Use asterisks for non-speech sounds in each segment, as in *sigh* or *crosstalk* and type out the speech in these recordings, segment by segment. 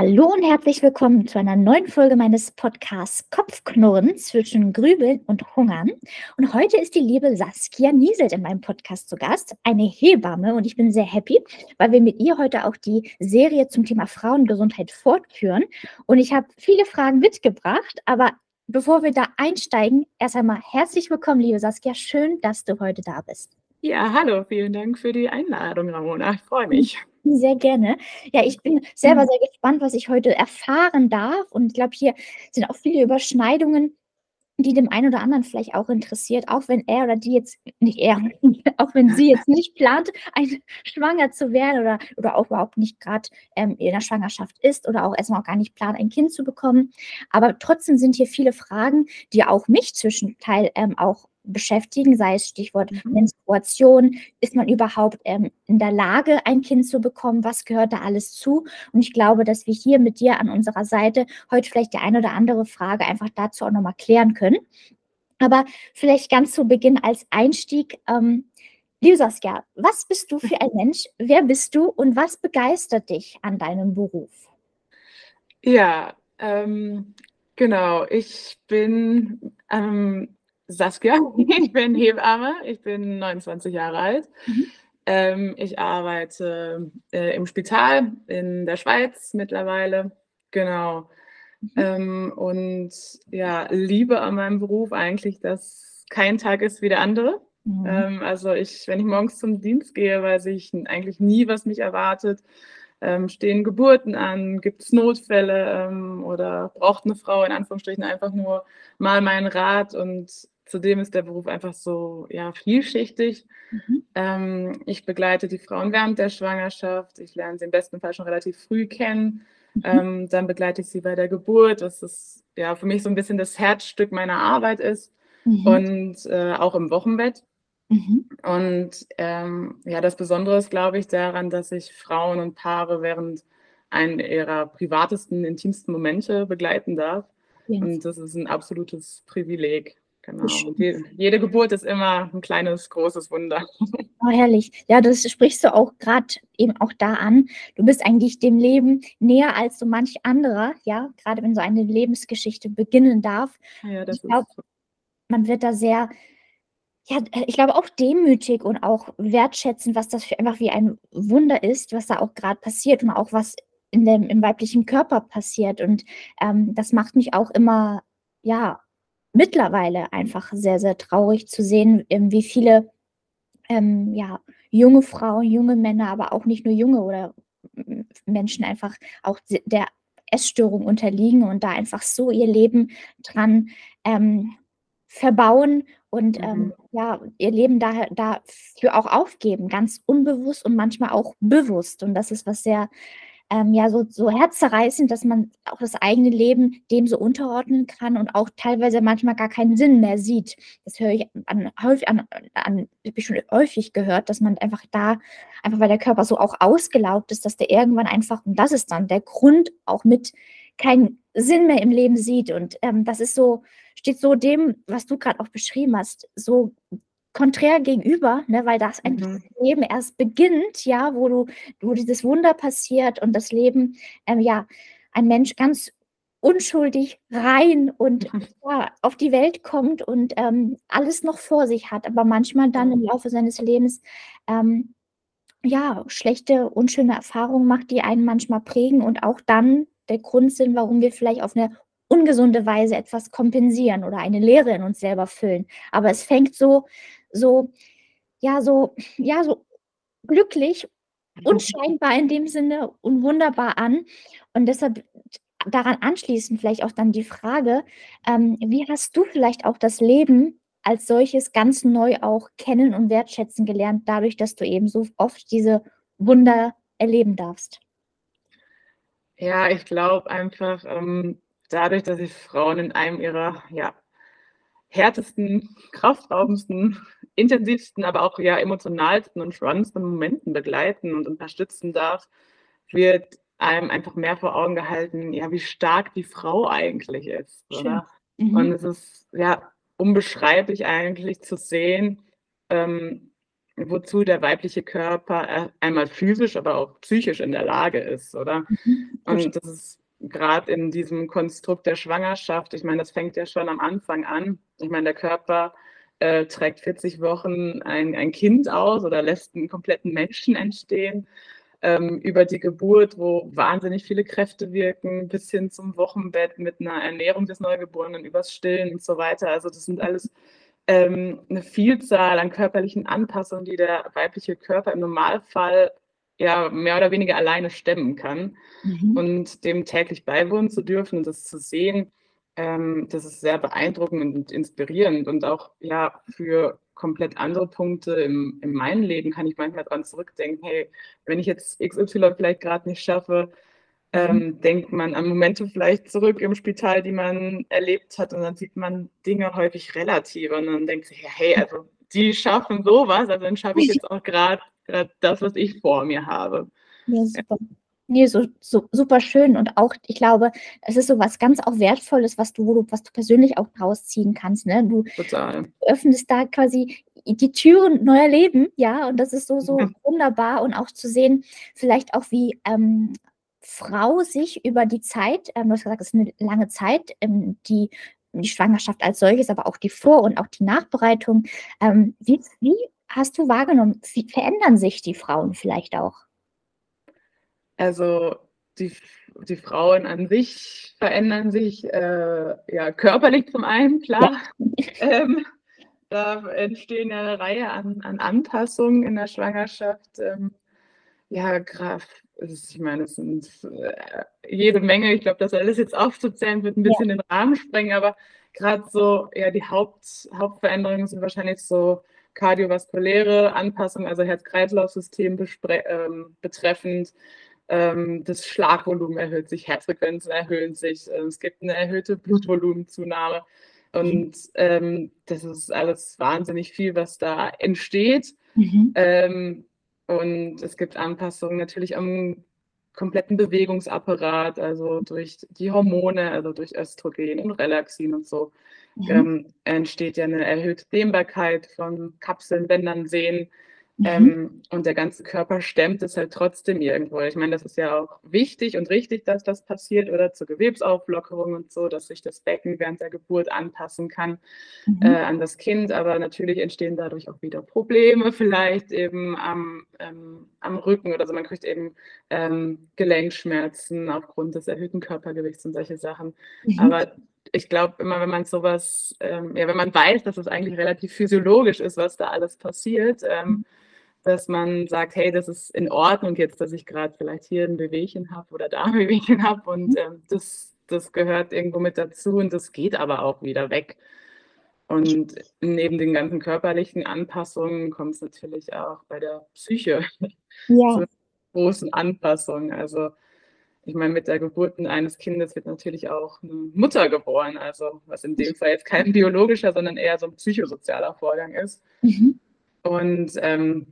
Hallo und herzlich willkommen zu einer neuen Folge meines Podcasts Kopfknurren zwischen Grübeln und Hungern. Und heute ist die liebe Saskia Nieselt in meinem Podcast zu Gast, eine Hebamme. Und ich bin sehr happy, weil wir mit ihr heute auch die Serie zum Thema Frauengesundheit fortführen. Und ich habe viele Fragen mitgebracht, aber bevor wir da einsteigen, erst einmal herzlich willkommen, liebe Saskia. Schön, dass du heute da bist. Ja, hallo, vielen Dank für die Einladung, Ramona. Ich freue mich. Sehr gerne. Ja, ich bin selber mhm. sehr gespannt, was ich heute erfahren darf. Und ich glaube, hier sind auch viele Überschneidungen, die dem einen oder anderen vielleicht auch interessiert, auch wenn er oder die jetzt, nicht er, *laughs* auch wenn sie jetzt nicht plant, ein, *laughs* schwanger zu werden oder, oder auch überhaupt nicht gerade ähm, in der Schwangerschaft ist oder auch erstmal auch gar nicht plant, ein Kind zu bekommen. Aber trotzdem sind hier viele Fragen, die auch mich zwischenteil ähm, auch beschäftigen, sei es Stichwort mhm. Menstruation, ist man überhaupt ähm, in der Lage, ein Kind zu bekommen, was gehört da alles zu? Und ich glaube, dass wir hier mit dir an unserer Seite heute vielleicht die eine oder andere Frage einfach dazu auch nochmal klären können. Aber vielleicht ganz zu Beginn als Einstieg, ähm, liebe Saskia, was bist du für ein *laughs* Mensch? Wer bist du und was begeistert dich an deinem Beruf? Ja, ähm, genau. Ich bin ähm, Saskia, *laughs* ich bin Hebamme, ich bin 29 Jahre alt. Mhm. Ähm, ich arbeite äh, im Spital in der Schweiz mittlerweile. Genau. Mhm. Ähm, und ja, liebe an meinem Beruf eigentlich, dass kein Tag ist wie der andere. Mhm. Ähm, also ich, wenn ich morgens zum Dienst gehe, weiß ich eigentlich nie, was mich erwartet. Ähm, stehen Geburten an, gibt es Notfälle ähm, oder braucht eine Frau in Anführungsstrichen einfach nur mal meinen Rat und Zudem ist der Beruf einfach so ja, vielschichtig. Mhm. Ähm, ich begleite die Frauen während der Schwangerschaft. Ich lerne sie im besten Fall schon relativ früh kennen. Mhm. Ähm, dann begleite ich sie bei der Geburt, was ist, ja, für mich so ein bisschen das Herzstück meiner Arbeit ist. Mhm. Und äh, auch im Wochenbett. Mhm. Und ähm, ja, das Besondere ist, glaube ich, daran, dass ich Frauen und Paare während einen ihrer privatesten, intimsten Momente begleiten darf. Yes. Und das ist ein absolutes Privileg. Genau. Die, jede Geburt ist immer ein kleines, großes Wunder. *laughs* Oh, herrlich. Ja, das sprichst du auch gerade eben auch da an. Du bist eigentlich dem Leben näher als so manch anderer, ja, gerade wenn so eine Lebensgeschichte beginnen darf. Ja, das ich glaube, man wird da sehr, ja, ich glaube auch demütig und auch wertschätzen, was das für einfach wie ein Wunder ist, was da auch gerade passiert und auch was in dem, im weiblichen Körper passiert. Und ähm, das macht mich auch immer, ja, mittlerweile einfach sehr, sehr traurig zu sehen, ähm, wie viele ähm, ja, junge Frauen, junge Männer, aber auch nicht nur junge oder Menschen einfach auch der Essstörung unterliegen und da einfach so ihr Leben dran ähm, verbauen und ähm, mhm. ja, ihr Leben da, dafür auch aufgeben, ganz unbewusst und manchmal auch bewusst. Und das ist was sehr ähm, ja so, so herzzerreißend, dass man auch das eigene Leben dem so unterordnen kann und auch teilweise manchmal gar keinen Sinn mehr sieht. Das höre ich an, häufig an, an habe ich schon häufig gehört, dass man einfach da, einfach weil der Körper so auch ausgelaugt ist, dass der irgendwann einfach, und das ist dann der Grund, auch mit keinen Sinn mehr im Leben sieht. Und ähm, das ist so, steht so dem, was du gerade auch beschrieben hast, so konträr gegenüber, ne, weil das mhm. das Leben erst beginnt, ja, wo du, wo dieses Wunder passiert und das Leben, ähm, ja, ein Mensch ganz unschuldig rein und mhm. ja, auf die Welt kommt und ähm, alles noch vor sich hat, aber manchmal dann im Laufe seines Lebens ähm, ja schlechte, unschöne Erfahrungen macht, die einen manchmal prägen und auch dann der Grund sind, warum wir vielleicht auf eine ungesunde Weise etwas kompensieren oder eine Lehre in uns selber füllen. Aber es fängt so so, ja, so, ja, so glücklich, unscheinbar in dem Sinne und wunderbar an. Und deshalb daran anschließend vielleicht auch dann die Frage, ähm, wie hast du vielleicht auch das Leben als solches ganz neu auch kennen und wertschätzen gelernt, dadurch, dass du eben so oft diese Wunder erleben darfst? Ja, ich glaube einfach, ähm, dadurch, dass ich Frauen in einem ihrer ja, härtesten, kraftraubendsten, intensivsten, aber auch ja emotionalsten und spannendsten Momenten begleiten und unterstützen darf, wird einem einfach mehr vor Augen gehalten, ja, wie stark die Frau eigentlich ist. Oder? Mhm. Und es ist ja unbeschreiblich eigentlich zu sehen, ähm, wozu der weibliche Körper äh, einmal physisch, aber auch psychisch in der Lage ist, oder? Mhm. Und das ist gerade in diesem Konstrukt der Schwangerschaft, ich meine, das fängt ja schon am Anfang an. Ich meine, der Körper äh, trägt 40 Wochen ein, ein Kind aus oder lässt einen kompletten Menschen entstehen. Ähm, über die Geburt, wo wahnsinnig viele Kräfte wirken, bis hin zum Wochenbett mit einer Ernährung des Neugeborenen, übers Stillen und so weiter. Also das sind alles ähm, eine Vielzahl an körperlichen Anpassungen, die der weibliche Körper im Normalfall ja mehr oder weniger alleine stemmen kann. Mhm. Und dem täglich beiwohnen zu dürfen und das zu sehen, ähm, das ist sehr beeindruckend und inspirierend und auch ja für komplett andere Punkte im, in meinem Leben kann ich manchmal dran zurückdenken, hey, wenn ich jetzt XY vielleicht gerade nicht schaffe, ähm, mhm. denkt man an Momente vielleicht zurück im Spital, die man erlebt hat und dann sieht man Dinge häufig relativ und dann denkt sich, hey, also die schaffen sowas, also dann schaffe ich jetzt auch gerade das, was ich vor mir habe. Ja, super. Nee, so, so super schön und auch, ich glaube, es ist so was ganz auch Wertvolles, was du, was du persönlich auch rausziehen kannst. Ne? Du Total. öffnest da quasi die Türen neuer Leben, ja, und das ist so, so ja. wunderbar und auch zu sehen, vielleicht auch wie ähm, Frau sich über die Zeit, ähm, du hast gesagt, es ist eine lange Zeit, ähm, die die Schwangerschaft als solches, aber auch die Vor- und auch die Nachbereitung. Ähm, wie, wie hast du wahrgenommen, wie verändern sich die Frauen vielleicht auch? Also die, die Frauen an sich verändern sich äh, ja körperlich zum einen, klar. *laughs* Ähm, da entstehen ja eine Reihe an, an Anpassungen in der Schwangerschaft. Ähm, ja, Graf, ich meine, es sind äh, jede Menge. Ich glaube, das alles jetzt aufzuzählen wird ein bisschen ja. den Rahmen sprengen, aber gerade so, ja, die Haupt, Hauptveränderungen sind wahrscheinlich so kardiovaskuläre Anpassungen, also Herz-Kreislauf-System ähm, betreffend das Schlagvolumen erhöht sich, Herzfrequenzen erhöhen sich, äh, es gibt eine erhöhte Blutvolumenzunahme. Und ähm, das ist alles wahnsinnig viel, was da entsteht. Mhm. Ähm, und es gibt Anpassungen natürlich am kompletten Bewegungsapparat, also durch die Hormone, also durch Östrogen und Relaxin und so, mhm. ähm, entsteht ja eine erhöhte Dehnbarkeit von Kapseln, Bändern, Sehnen. Mhm. Ähm, und der ganze Körper stemmt es halt trotzdem irgendwo. Ich meine, das ist ja auch wichtig und richtig, dass das passiert oder zur Gewebsauflockerung und so, dass sich das Becken während der Geburt anpassen kann mhm. äh, an das Kind. Aber natürlich entstehen dadurch auch wieder Probleme, *laughs* vielleicht eben am, ähm, am Rücken oder so. Man kriegt eben ähm, Gelenkschmerzen aufgrund des erhöhten Körpergewichts und solche Sachen. Mhm. Aber ich glaube immer, wenn man sowas, ähm, ja, wenn man weiß, dass es eigentlich relativ physiologisch ist, was da alles passiert, ähm, mhm dass man sagt, hey, das ist in Ordnung jetzt, dass ich gerade vielleicht hier ein Bewegchen habe oder da ein *laughs* Bewegchen habe und mhm. ähm, das, das gehört irgendwo mit dazu und das geht aber auch wieder weg. Und neben den ganzen körperlichen Anpassungen kommt es natürlich auch bei der Psyche *laughs* ja. zu großen Anpassungen. Also ich meine, mit der Geburt eines Kindes wird natürlich auch eine Mutter geboren, also was in dem Fall jetzt kein biologischer, sondern eher so ein psychosozialer Vorgang ist. Mhm. Und ähm,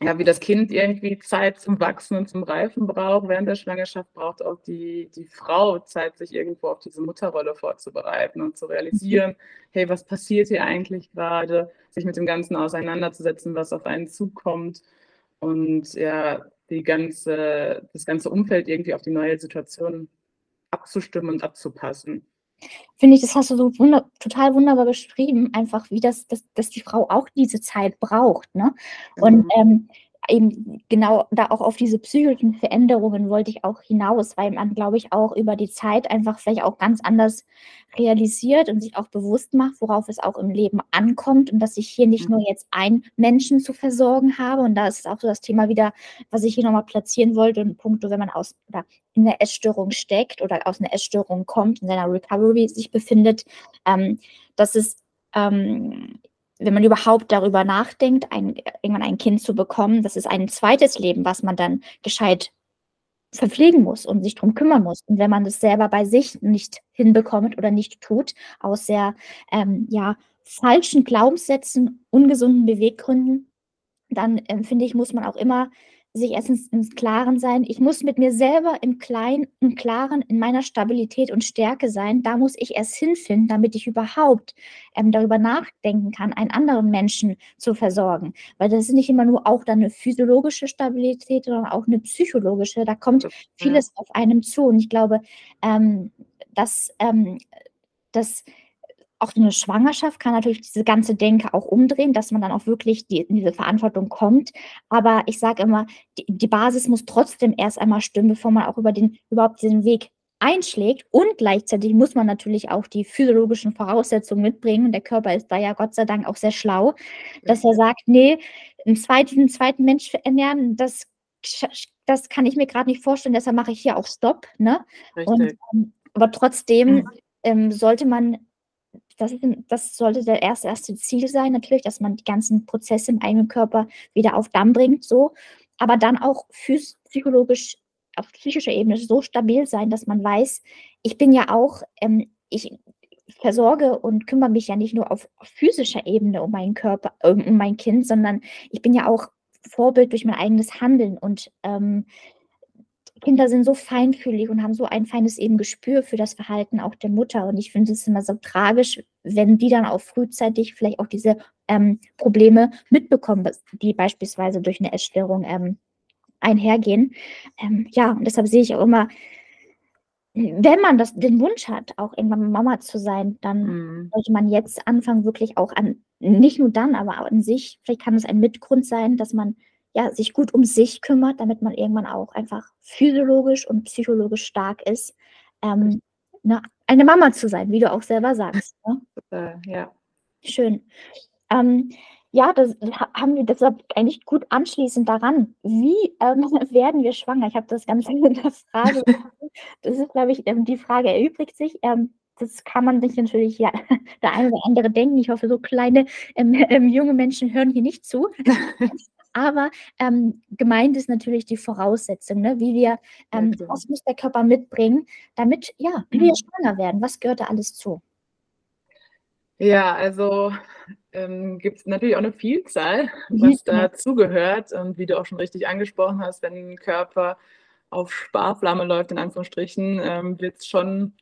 ja, wie das Kind irgendwie Zeit zum Wachsen und zum Reifen braucht während der Schwangerschaft, braucht auch die, die Frau Zeit, sich irgendwo auf diese Mutterrolle vorzubereiten und zu realisieren, hey, was passiert hier eigentlich gerade, sich mit dem Ganzen auseinanderzusetzen, was auf einen zukommt und ja, die ganze, das ganze Umfeld irgendwie auf die neue Situation abzustimmen und abzupassen. Finde ich, das hast du so wunder total wunderbar beschrieben, einfach wie das, das dass die Frau auch diese Zeit braucht, ne? Und, Mhm. ähm, eben genau da auch auf diese psychischen Veränderungen wollte ich auch hinaus, weil man, glaube ich, auch über die Zeit einfach vielleicht auch ganz anders realisiert und sich auch bewusst macht, worauf es auch im Leben ankommt und dass ich hier nicht nur mhm. jetzt einen Menschen zu versorgen habe. Und da ist auch so das Thema wieder, was ich hier nochmal platzieren wollte und Punkte, wenn man aus oder in der Essstörung steckt oder aus einer Essstörung kommt, in seiner Recovery sich befindet, ähm, dass es ähm, wenn man überhaupt darüber nachdenkt, ein, irgendwann ein Kind zu bekommen, das ist ein zweites Leben, was man dann gescheit verpflegen muss und sich darum kümmern muss. Und wenn man das selber bei sich nicht hinbekommt oder nicht tut, aus sehr ähm, ja, falschen Glaubenssätzen, ungesunden Beweggründen, dann ähm, finde ich, muss man auch immer sich erstens ins Klaren sein. Ich muss mit mir selber im Kleinen, im Klaren, in meiner Stabilität und Stärke sein. Da muss ich erst hinfinden, damit ich überhaupt ähm, darüber nachdenken kann, einen anderen Menschen zu versorgen. Weil das ist nicht immer nur auch dann eine physiologische Stabilität, sondern auch eine psychologische. Da kommt vieles ja. auf einem zu. Und ich glaube, ähm, dass ähm, das auch eine Schwangerschaft kann natürlich diese ganze Denke auch umdrehen, dass man dann auch wirklich die, in diese Verantwortung kommt. Aber ich sage immer, die, die, Basis muss trotzdem erst einmal stimmen, bevor man auch über den, überhaupt diesen Weg einschlägt. Und gleichzeitig muss man natürlich auch die physiologischen Voraussetzungen mitbringen. Und der Körper ist da ja Gott sei Dank auch sehr schlau, dass er sagt, nee, einen zweiten, einen zweiten Mensch ernähren, das, das kann ich mir gerade nicht vorstellen, deshalb mache ich hier auch Stopp. Ne? Und, ähm, aber trotzdem mhm. ähm, sollte man das, das sollte der erste, erste Ziel sein, natürlich, dass man die ganzen Prozesse im eigenen Körper wieder auf Damm bringt, so. Aber dann auch psychologisch, auf psychischer Ebene so stabil sein, dass man weiß, ich bin ja auch, ähm, ich versorge und kümmere mich ja nicht nur auf physischer Ebene um meinen Körper, um mein Kind, sondern ich bin ja auch Vorbild durch mein eigenes Handeln und ähm, Kinder sind so feinfühlig und haben so ein feines eben Gespür für das Verhalten auch der Mutter. Und ich finde es immer so tragisch, wenn die dann auch frühzeitig vielleicht auch diese ähm, Probleme mitbekommen, die beispielsweise durch eine Essstörung ähm, einhergehen. Ähm, ja, und deshalb sehe ich auch immer, wenn man das, den Wunsch hat, auch irgendwann Mama zu sein, dann mhm. sollte man jetzt anfangen, wirklich auch an, nicht nur dann, aber auch an sich, vielleicht kann es ein Mitgrund sein, dass man ja, sich gut um sich kümmert, damit man irgendwann auch einfach physiologisch und psychologisch stark ist, ähm, ne, eine Mama zu sein, wie du auch selber sagst. Ne? Ja. Schön. Ähm, ja, das haben wir deshalb eigentlich gut anschließend daran. Wie ähm, *laughs* werden wir schwanger? Ich habe das Ganze *laughs* in der Frage. *laughs* Das ist, glaube ich, ähm, die Frage erübrigt sich. Ähm, das kann man sich natürlich, ja, *laughs* der eine oder andere denken. Ich hoffe, so kleine ähm, *laughs* ähm, junge Menschen hören hier nicht zu. *laughs* Aber ähm, gemeint ist natürlich die Voraussetzung, ne? wie wir, ähm, ja, was muss der Körper mitbringen, damit ja, wir mhm. schwanger werden. Was gehört da alles zu? Ja, also ähm, gibt es natürlich auch eine Vielzahl, was ja. dazugehört. Und wie du auch schon richtig angesprochen hast, wenn ein Körper auf Sparflamme läuft, in Anführungsstrichen, ähm, wird es schon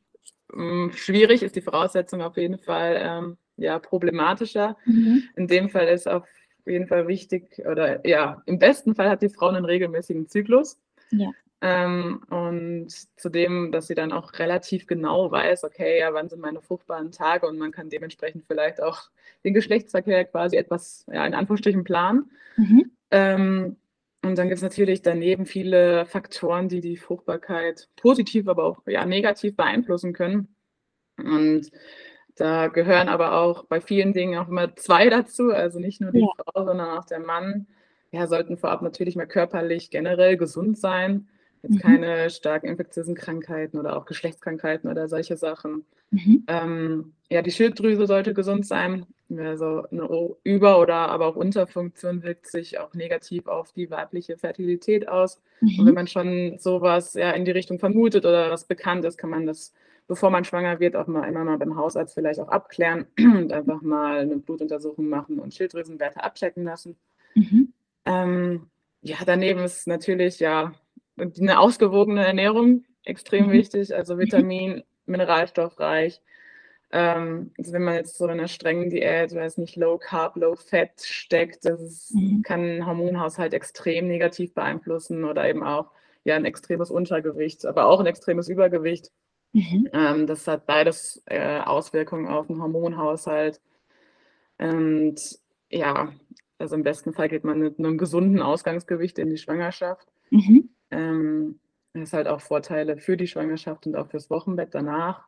schwierig, ist die Voraussetzung auf jeden Fall ähm, ja, problematischer. Mhm. In dem Fall ist auf jeden Fall wichtig, oder ja, im besten Fall hat die Frau einen regelmäßigen Zyklus. Ja. Ähm, und zudem, dass sie dann auch relativ genau weiß, okay, ja, wann sind meine fruchtbaren Tage und man kann dementsprechend vielleicht auch den Geschlechtsverkehr quasi etwas, ja, in Anführungsstrichen planen. Mhm. Ähm, und dann gibt es natürlich daneben viele Faktoren, die die Fruchtbarkeit positiv, aber auch ja, negativ beeinflussen können. Und da gehören aber auch bei vielen Dingen auch immer zwei dazu, also nicht nur die ja. Frau, sondern auch der Mann. Ja, sollten vorab natürlich mal körperlich generell gesund sein. Jetzt mhm. keine stark infektiösen Krankheiten oder auch Geschlechtskrankheiten oder solche Sachen. Mhm. Ähm, ja, die Schilddrüse sollte gesund sein. Also eine Über- oder aber auch Unterfunktion wirkt sich auch negativ auf die weibliche Fertilität aus. Mhm. Und wenn man schon sowas ja in die Richtung vermutet oder was bekannt ist, kann man das bevor man schwanger wird, auch mal immer mal beim Hausarzt vielleicht auch abklären *clears throat* und einfach mal eine Blutuntersuchung machen und Schilddrüsenwerte abchecken lassen. Mhm. Ähm, ja, daneben ist natürlich ja eine ausgewogene Ernährung extrem mhm. wichtig, also Vitamin, *laughs* mineralstoffreich. Ähm, also wenn man jetzt so in einer strengen Diät, weiß nicht, Low Carb, Low Fat steckt, das ist, mhm. kann den Hormonhaushalt extrem negativ beeinflussen oder eben auch ja ein extremes Untergewicht, aber auch ein extremes Übergewicht. Mhm. Ähm, das hat beides äh, Auswirkungen auf den Hormonhaushalt. Und ja, also im besten Fall geht man mit einem gesunden Ausgangsgewicht in die Schwangerschaft. Mhm. Ähm, das halt auch Vorteile für die Schwangerschaft und auch fürs Wochenbett danach.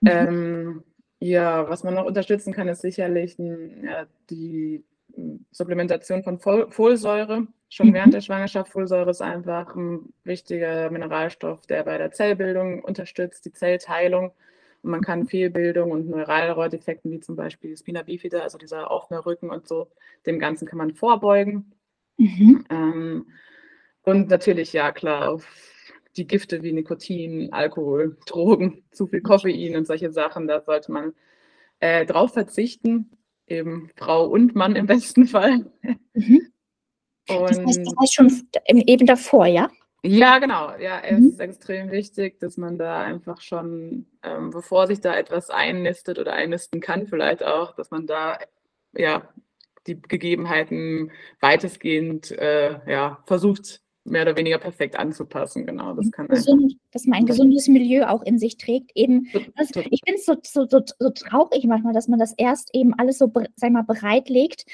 Mhm. Ähm, ja, was man noch unterstützen kann, ist sicherlich ja, die Supplementation von Folsäure schon mhm. während der Schwangerschaft. Folsäure ist einfach ein wichtiger Mineralstoff, der bei der Zellbildung unterstützt, die Zellteilung. Und man kann Fehlbildung und Neuralreutifekten, wie zum Beispiel Spina bifida, also dieser offene Rücken und so, dem Ganzen kann man vorbeugen. Mhm. Ähm, und natürlich, ja klar, auf die Gifte wie Nikotin, Alkohol, *laughs* Drogen, zu viel Koffein und solche Sachen, da sollte man äh, drauf verzichten eben Frau und Mann im *laughs* besten Fall. Mhm. Das heißt, das heißt schon eben davor, ja? Ja, genau. Ja, es mhm. ist extrem wichtig, dass man da einfach schon, ähm, bevor sich da etwas einnistet oder einnisten kann, vielleicht auch, dass man da ja die Gegebenheiten weitestgehend äh, ja, versucht, mehr oder weniger perfekt anzupassen. Genau, das kann Gesund, dass man ein gesundes Milieu auch in sich trägt. Eben, das, ich finde es so, so, so, so, traurig manchmal, dass man das erst eben alles so, sag mal, bereitlegt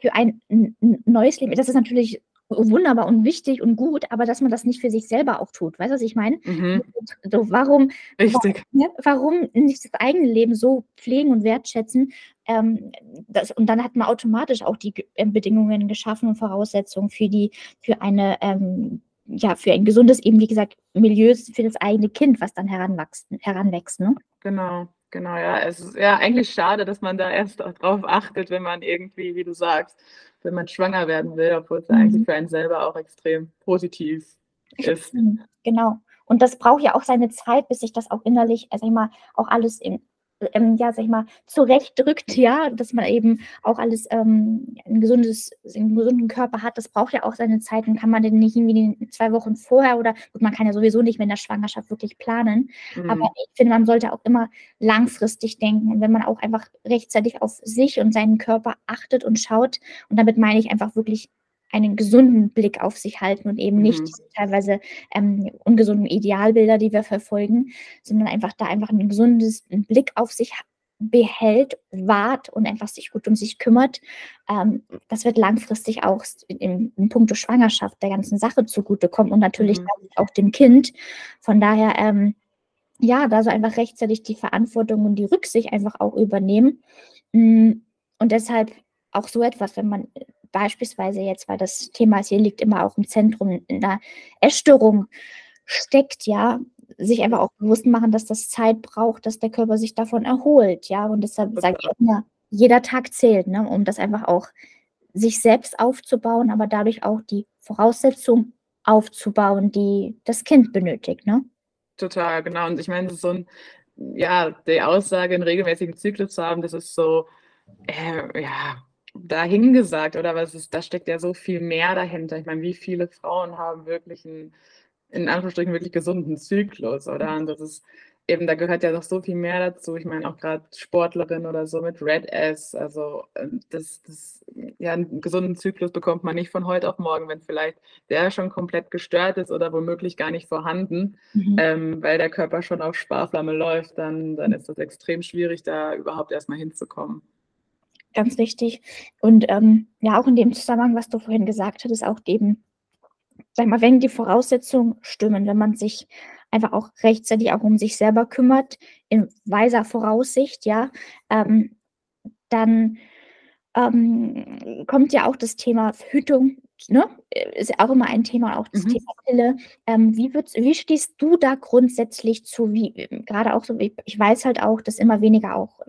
für ein, ein neues Leben. Das ist natürlich wunderbar und wichtig und gut, aber dass man das nicht für sich selber auch tut. Weißt du, was ich meine? Mhm. So, warum, Richtig. Warum, warum nicht das eigene Leben so pflegen und wertschätzen? Ähm, das, und dann hat man automatisch auch die äh, Bedingungen geschaffen und Voraussetzungen für die, für eine, ähm, ja, für ein gesundes, eben wie gesagt, Milieu für das eigene Kind, was dann heranwächst. heranwächst ne? Genau. Genau, ja. Es ist ja eigentlich schade, dass man da erst darauf achtet, wenn man irgendwie, wie du sagst, wenn man schwanger werden will, obwohl es mhm. eigentlich für einen selber auch extrem positiv ist. Genau. Und das braucht ja auch seine Zeit, bis sich das auch innerlich, also ich mal, auch alles in, ähm, ja, sag ich mal, zurechtdrückt, ja, dass man eben auch alles ähm, ein gesundes, einen gesunden Körper hat, das braucht ja auch seine Zeit und kann man den nicht irgendwie zwei Wochen vorher oder gut, man kann ja sowieso nicht mehr in der Schwangerschaft wirklich planen. Mhm. Aber ich finde, man sollte auch immer langfristig denken. Und wenn man auch einfach rechtzeitig auf sich und seinen Körper achtet und schaut, und damit meine ich einfach wirklich einen gesunden Blick auf sich halten und eben nicht mhm. diese teilweise ähm, ungesunden Idealbilder, die wir verfolgen, sondern einfach da einfach einen gesunden Blick auf sich behält, wahrt und einfach sich gut um sich kümmert. Ähm, das wird langfristig auch in, in puncto Schwangerschaft der ganzen Sache zugutekommen und natürlich mhm. auch dem Kind. Von daher, ähm, ja, da so einfach rechtzeitig die Verantwortung und die Rücksicht einfach auch übernehmen. Mm, und deshalb auch so etwas, wenn man beispielsweise jetzt, weil das Thema hier liegt immer auch im Zentrum in der Essstörung steckt, ja, sich einfach auch bewusst machen, dass das Zeit braucht, dass der Körper sich davon erholt, ja, und deshalb sage ich immer, jeder Tag zählt, ne, um das einfach auch sich selbst aufzubauen, aber dadurch auch die Voraussetzung aufzubauen, die das Kind benötigt, ne? Total, genau. Und ich meine, ist so ein, ja, die Aussage, einen regelmäßigen Zyklus zu haben, das ist so, äh, ja, dahingesagt oder was ist, da steckt ja so viel mehr dahinter. Ich meine, wie viele Frauen haben wirklich einen, in Anführungsstrichen, wirklich gesunden Zyklus, oder? Und das ist eben, da gehört ja noch so viel mehr dazu. Ich meine, auch gerade Sportlerin oder so mit Red S, also ähm, das, das, ja, einen gesunden Zyklus bekommt man nicht von heute auf morgen, wenn vielleicht der schon komplett gestört ist oder womöglich gar nicht vorhanden, mhm. ähm, weil der Körper schon auf Sparflamme läuft, dann, dann ist das extrem schwierig, da überhaupt erstmal hinzukommen ganz wichtig. Und ähm, ja, auch in dem Zusammenhang, was du vorhin gesagt hattest, auch eben, sag mal, wenn die Voraussetzungen stimmen, wenn man sich einfach auch rechtzeitig auch um sich selber kümmert, in weiser Voraussicht, ja, ähm, dann ähm, kommt ja auch das Thema Verhütung ne, ist ja auch immer ein Thema, auch das mhm. Thema Pille. Ähm, wie, wie stehst du da grundsätzlich zu, wie, gerade auch so, ich weiß halt auch, dass immer weniger auch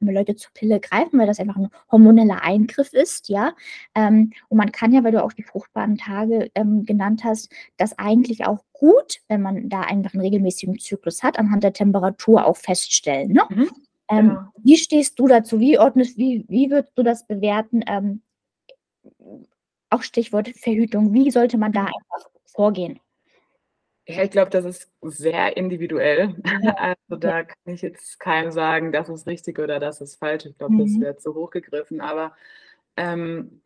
Leute zur Pille greifen, weil das einfach ein hormoneller Eingriff ist, ja. Ähm, und man kann ja, weil du auch die fruchtbaren Tage ähm, genannt hast, das eigentlich auch gut, wenn man da einfach einen regelmäßigen Zyklus hat, anhand der Temperatur auch feststellen, ne? Mhm. Ähm, ja. Wie stehst du dazu? Wie ordnest, wie, wie würdest du das bewerten? Auch Stichwort Verhütung. Wie sollte man da mhm. einfach vorgehen? Ja, ich glaube, das ist sehr individuell. *laughs* Also da kann ich jetzt keinem sagen, das ist richtig oder das ist falsch. Ich glaube, mhm. das wäre zu hoch gegriffen. Aber ähm,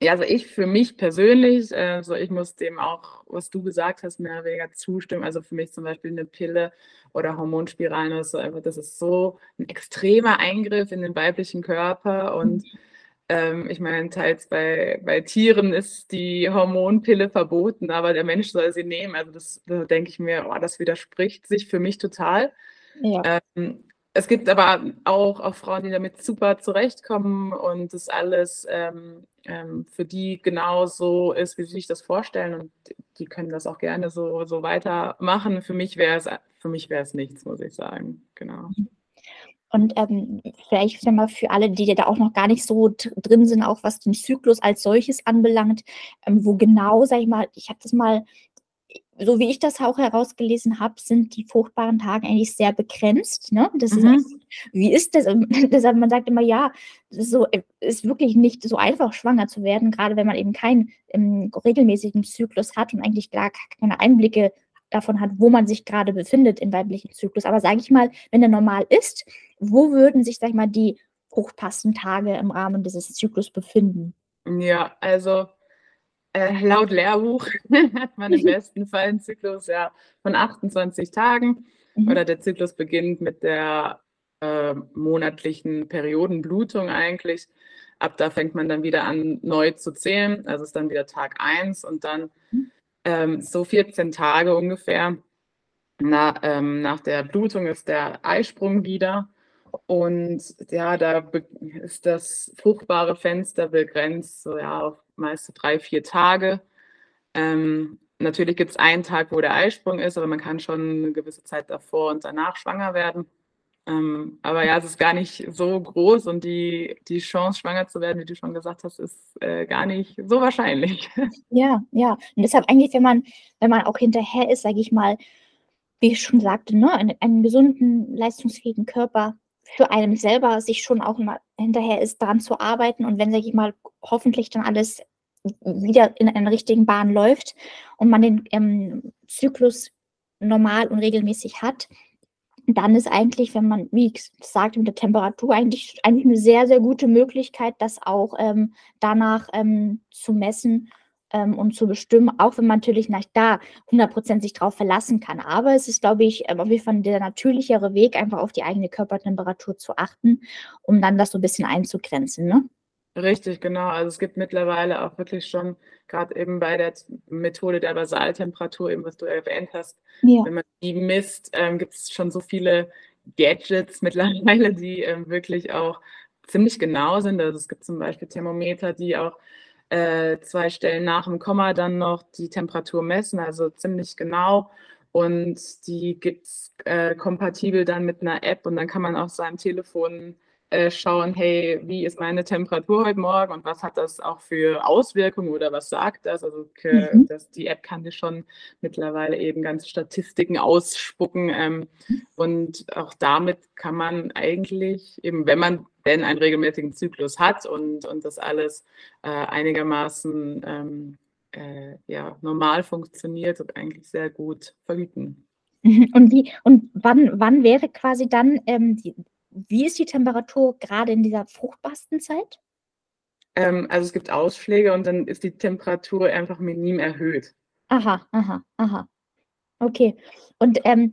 ja, also ich für mich persönlich, äh, so ich muss dem auch, was du gesagt hast, mehr oder weniger zustimmen. Also für mich zum Beispiel eine Pille oder Hormonspiralen, das ist, so einfach, das ist so ein extremer Eingriff in den weiblichen Körper und mhm ähm, ich meine, teils bei, bei Tieren ist die Hormonpille verboten, aber der Mensch soll sie nehmen. Also das, da denke ich mir, oh, das widerspricht sich für mich total. Ja. Ähm, es gibt aber auch, auch Frauen, die damit super zurechtkommen und das alles ähm, ähm, für die genau so ist, wie sie sich das vorstellen und die können das auch gerne so, so weitermachen. Für mich wäre es für mich wäre es nichts, muss ich sagen. Genau. Mhm. Und ähm, vielleicht mal, für alle, die da auch noch gar nicht so drin sind, auch was den Zyklus als solches anbelangt, ähm, wo genau, sag ich mal, ich habe das mal so wie ich das auch herausgelesen habe, sind die fruchtbaren Tage eigentlich sehr begrenzt. Ne? Das mhm. ist, wie ist das? *laughs* Deshalb, man sagt immer, ja, es ist, so, ist wirklich nicht so einfach, schwanger zu werden, gerade wenn man eben keinen ähm, regelmäßigen Zyklus hat und eigentlich gar keine Einblicke davon hat, wo man sich gerade befindet im weiblichen Zyklus. Aber sage ich mal, wenn er normal ist, wo würden sich, sag ich mal, die fruchtbarsten Tage im Rahmen dieses Zyklus befinden? Ja, also äh, laut Lehrbuch *laughs* hat man im *laughs* besten Fall einen Zyklus ja, von 28 Tagen. Mhm. Oder der Zyklus beginnt mit der äh, monatlichen Periodenblutung eigentlich. Ab da fängt man dann wieder an, neu zu zählen. Also ist dann wieder Tag 1 und dann mhm. Ähm, so 14 Tage ungefähr. Na, ähm, nach der Blutung ist der Eisprung wieder. Und ja, da ist das fruchtbare Fenster begrenzt, so ja, auf meist drei, vier Tage. Ähm, natürlich gibt es einen Tag, wo der Eisprung ist, aber man kann schon eine gewisse Zeit davor und danach schwanger werden. Ähm, aber ja, es ist gar nicht so groß und die, die Chance, schwanger zu werden, wie du schon gesagt hast, ist äh, gar nicht so wahrscheinlich. *laughs* Ja, ja. Und deshalb eigentlich, wenn man, wenn man auch hinterher ist, sage ich mal, wie ich schon sagte, ne, einen, einen gesunden, leistungsfähigen Körper für einen selber sich schon auch mal hinterher ist, daran zu arbeiten und wenn, sage ich mal, hoffentlich dann alles wieder in einer richtigen Bahn läuft und man den ähm, Zyklus normal und regelmäßig hat, dann ist eigentlich, wenn man, wie ich sagte, mit der Temperatur eigentlich, eigentlich eine sehr, sehr gute Möglichkeit, das auch ähm, danach ähm, zu messen ähm, und zu bestimmen, auch wenn man natürlich nicht da 100% sich drauf verlassen kann. Aber es ist, glaube ich, ähm, auf jeden Fall der natürlichere Weg, einfach auf die eigene Körpertemperatur zu achten, um dann das so ein bisschen einzugrenzen. Ne? Richtig, genau. Also es gibt mittlerweile auch wirklich schon, gerade eben bei der Methode der Basaltemperatur, eben was du erwähnt hast, ja. wenn man die misst, ähm, gibt es schon so viele Gadgets *laughs* mittlerweile, die ähm, wirklich auch ziemlich genau sind. Also es gibt zum Beispiel Thermometer, die auch äh, zwei Stellen nach dem Komma dann noch die Temperatur messen, also ziemlich genau. Und die gibt es äh, kompatibel dann mit einer App und dann kann man auf seinem Telefon äh, schauen, hey, wie ist meine Temperatur heute Morgen und was hat das auch für Auswirkungen oder was sagt das? Also mhm. das, die App kann dir schon mittlerweile eben ganze Statistiken ausspucken ähm, und auch damit kann man eigentlich eben, wenn man denn einen regelmäßigen Zyklus hat und, und das alles äh, einigermaßen ähm, äh, ja, normal funktioniert und eigentlich sehr gut verhüten. *laughs* Und wie und wann, wann wäre quasi dann ähm, die, wie ist die Temperatur gerade in dieser fruchtbarsten Zeit? Ähm, also es gibt Ausschläge und dann ist die Temperatur einfach minim erhöht. Aha, aha, aha. Okay. Und ähm,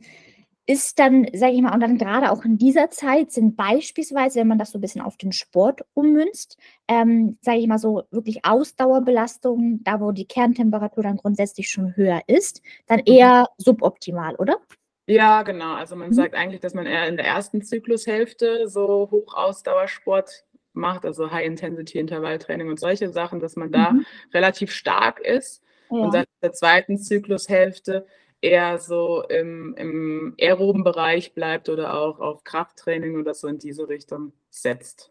ist dann, sage ich mal, und dann gerade auch in dieser Zeit sind beispielsweise, wenn man das so ein bisschen auf den Sport ummünzt, ähm, sage ich mal so wirklich Ausdauerbelastungen, da wo die Kerntemperatur dann grundsätzlich schon höher ist, dann mhm. eher suboptimal, oder? Ja, genau. Also man mhm. sagt eigentlich, dass man eher in der ersten Zyklushälfte so Hochausdauersport macht, also High-Intensity-Intervalltraining und solche Sachen, dass man da mhm. relativ stark ist. Ja. Und dann in der zweiten Zyklushälfte eher so im, im aeroben Bereich bleibt oder auch auf Krafttraining oder so in diese Richtung setzt.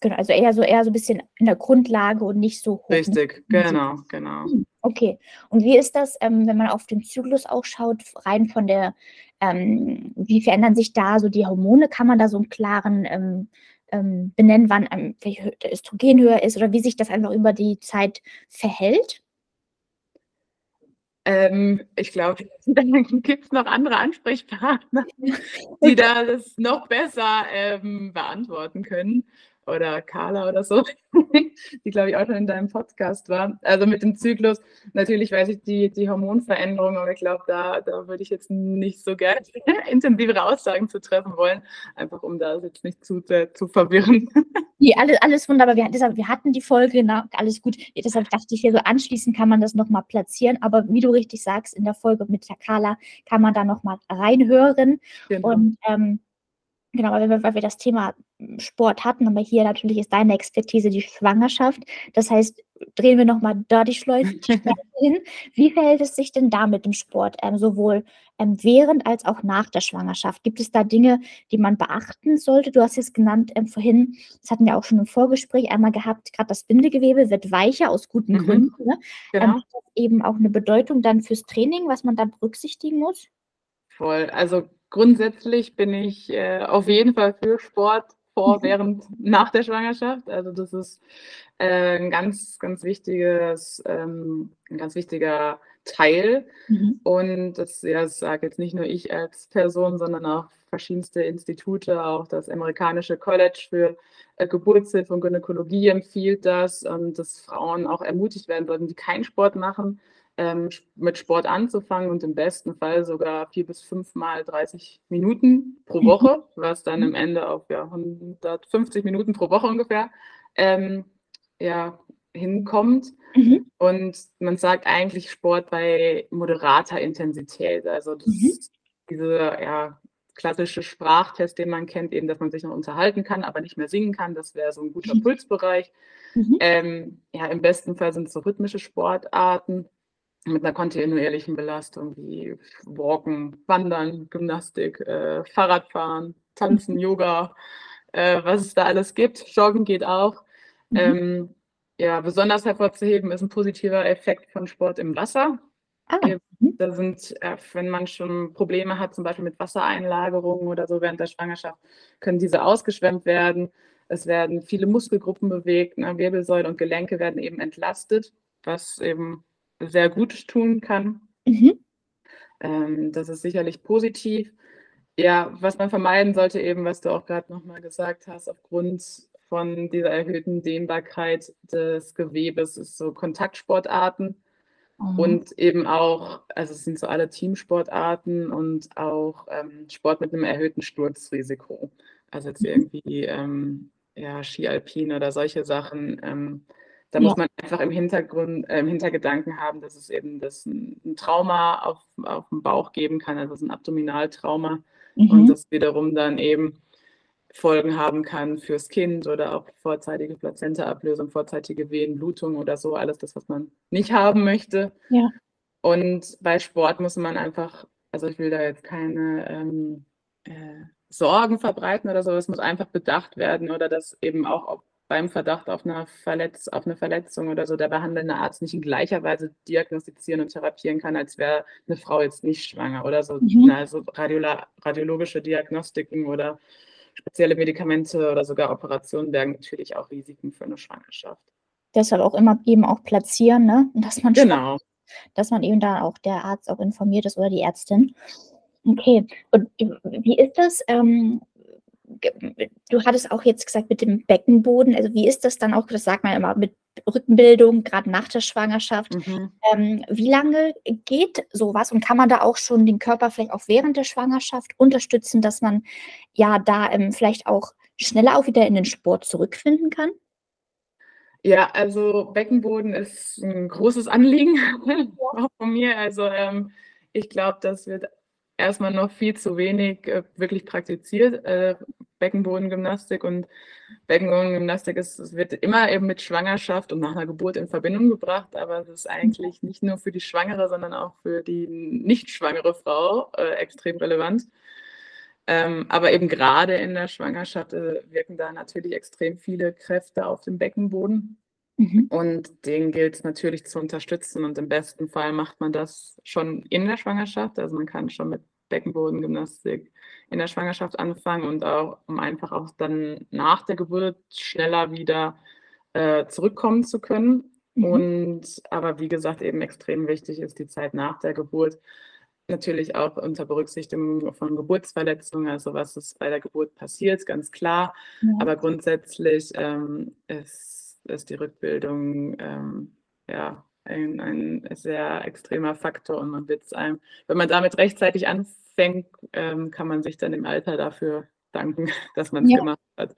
Genau, also eher so eher so ein bisschen in der Grundlage und nicht so hoch. Richtig, genau, genau. Hm, okay. Und wie ist das, ähm, wenn man auf den Zyklus auch schaut, rein von der, ähm, wie verändern sich da so die Hormone? Kann man da so einen klaren ähm, ähm benennen, wann ähm, welche der Östrogen höher ist oder wie sich das einfach über die Zeit verhält? Ähm, ich glaube, *laughs* da gibt es noch andere Ansprechpartner, *laughs* die da das noch besser ähm, beantworten können oder Carla oder so, *laughs* die glaube ich auch schon in deinem Podcast war. Also mit dem Zyklus, natürlich weiß ich die, die Hormonveränderung, aber ich glaube, da, da würde ich jetzt nicht so gerne *laughs* intensivere Aussagen zu treffen wollen, einfach um das jetzt nicht zu, zu verwirren. *laughs* Nee, alles, alles wunderbar. Wir, deshalb, wir hatten die Folge, na, alles gut. Deshalb dachte ich hier so anschließend kann man das nochmal platzieren. Aber wie du richtig sagst, in der Folge mit der Carla kann man da nochmal reinhören. Genau. Und ähm, Genau, weil wir, weil wir das Thema Sport hatten, aber hier natürlich ist deine Expertise die Schwangerschaft. Das heißt, drehen wir nochmal da die Schleuse *laughs* hin. Wie verhält es sich denn da mit dem Sport? Ähm, sowohl ähm, während als auch nach der Schwangerschaft? Gibt es da Dinge, die man beachten sollte? Du hast jetzt genannt ähm, vorhin, das hatten wir auch schon im Vorgespräch einmal gehabt, gerade das Bindegewebe wird weicher aus guten mhm. Gründen. Ne? Genau. Ähm, eben auch eine Bedeutung dann fürs Training, was man dann berücksichtigen muss? Voll. Also grundsätzlich bin ich äh, auf jeden Fall für Sport vor, mhm. während, nach der Schwangerschaft. Also das ist äh, ein ganz, ganz wichtiges, ähm, ein ganz wichtiger Teil. Mhm. Und das, ja, das sage jetzt nicht nur ich als Person, sondern auch verschiedenste Institute, auch das amerikanische College für äh, Geburtshilfe und Gynäkologie empfiehlt das und dass Frauen auch ermutigt werden sollten, die keinen Sport machen, ähm, mit Sport anzufangen und im besten Fall sogar vier bis fünf Mal 30 Minuten pro mhm. Woche, was dann im Ende auf ja, 150 Minuten pro Woche ungefähr ähm, ja, hinkommt. Mhm. Und man sagt eigentlich Sport bei moderater Intensität. Also das mhm. diese ja, klassische Sprachtest, den man kennt, eben, dass man sich noch unterhalten kann, aber nicht mehr singen kann. Das wäre so ein guter mhm. Pulsbereich. Mhm. Ähm, ja, im besten Fall sind es so rhythmische Sportarten mit einer kontinuierlichen Belastung wie Walken, Wandern, Gymnastik, äh, Fahrradfahren, Tanzen, *laughs* Yoga, äh, was es da alles gibt. Joggen geht auch. Mhm. Ähm, ja, besonders hervorzuheben ist ein positiver Effekt von Sport im Wasser. Ah. Mhm. Da sind, äh, wenn man schon Probleme hat, zum Beispiel mit Wassereinlagerungen oder so während der Schwangerschaft, können diese ausgeschwemmt werden. Es werden viele Muskelgruppen bewegt, ne? Wirbelsäule und Gelenke werden eben entlastet, was eben sehr gut tun kann. Mhm. Ähm, das ist sicherlich positiv. Ja, was man vermeiden sollte, eben, was du auch gerade nochmal gesagt hast, aufgrund von dieser erhöhten Dehnbarkeit des Gewebes, ist so Kontaktsportarten mhm. und eben auch, also es sind so alle Teamsportarten und auch ähm, Sport mit einem erhöhten Sturzrisiko. Also jetzt mhm. irgendwie ähm, ja, Ski Alpin oder solche Sachen. Ähm, da ja. muss man einfach im Hintergrund, äh, im Hintergedanken haben, dass es eben das ein, ein Trauma auf, auf dem Bauch geben kann, also ein Abdominaltrauma. Mhm. Und das wiederum dann eben Folgen haben kann fürs Kind oder auch vorzeitige Plazentaablösung, vorzeitige Wehenblutung oder so, alles das, was man nicht haben möchte. Ja. Und bei Sport muss man einfach, also ich will da jetzt keine ähm, äh, Sorgen verbreiten oder so, es muss einfach bedacht werden oder dass eben auch beim Verdacht auf eine, Verletz auf eine Verletzung oder so der behandelnde Arzt nicht in gleicher Weise diagnostizieren und therapieren kann, als wäre eine Frau jetzt nicht schwanger oder so. Mhm. Also radiologische Diagnostiken oder spezielle Medikamente oder sogar Operationen wären natürlich auch Risiken für eine Schwangerschaft. Deshalb auch immer eben auch platzieren, ne? dass man genau. dass man eben da auch der Arzt auch informiert ist oder die Ärztin. Okay, und wie ist das? Ähm, du hattest auch jetzt gesagt mit dem Beckenboden, also wie ist das dann auch, das sagt man immer, mit Rückenbildung, gerade nach der Schwangerschaft. Mhm. Ähm, wie lange geht sowas und kann man da auch schon den Körper vielleicht auch während der Schwangerschaft unterstützen, dass man ja da ähm, vielleicht auch schneller auch wieder in den Sport zurückfinden kann? Ja, also Beckenboden ist ein großes Anliegen *laughs* auch von mir. Also ähm, ich glaube, das wird erstmal noch viel zu wenig äh, wirklich praktiziert. Äh, Beckenbodengymnastik und Beckenbodengymnastik ist, es wird immer eben mit Schwangerschaft und nach einer Geburt in Verbindung gebracht, aber es ist eigentlich nicht nur für die Schwangere, sondern auch für die nicht schwangere Frau äh, extrem relevant. Ähm, aber eben gerade in der Schwangerschaft äh, wirken da natürlich extrem viele Kräfte auf dem Beckenboden. Mhm. Und den gilt es natürlich zu unterstützen. Und im besten Fall macht man das schon in der Schwangerschaft. Also man kann schon mit Beckenbodengymnastik in der Schwangerschaft anfangen und auch, um einfach auch dann nach der Geburt schneller wieder äh, zurückkommen zu können. Mhm. Und aber wie gesagt, eben extrem wichtig ist die Zeit nach der Geburt. Natürlich auch unter Berücksichtigung von Geburtsverletzungen, also was ist bei der Geburt passiert, ganz klar. Ja. Aber grundsätzlich ähm, ist, ist die Rückbildung ähm, ja, ein, ein sehr extremer Faktor und man wird es einem, wenn man damit rechtzeitig anfängt, ähm, kann man sich dann im Alter dafür danken, *laughs* dass man es ja. gemacht hat.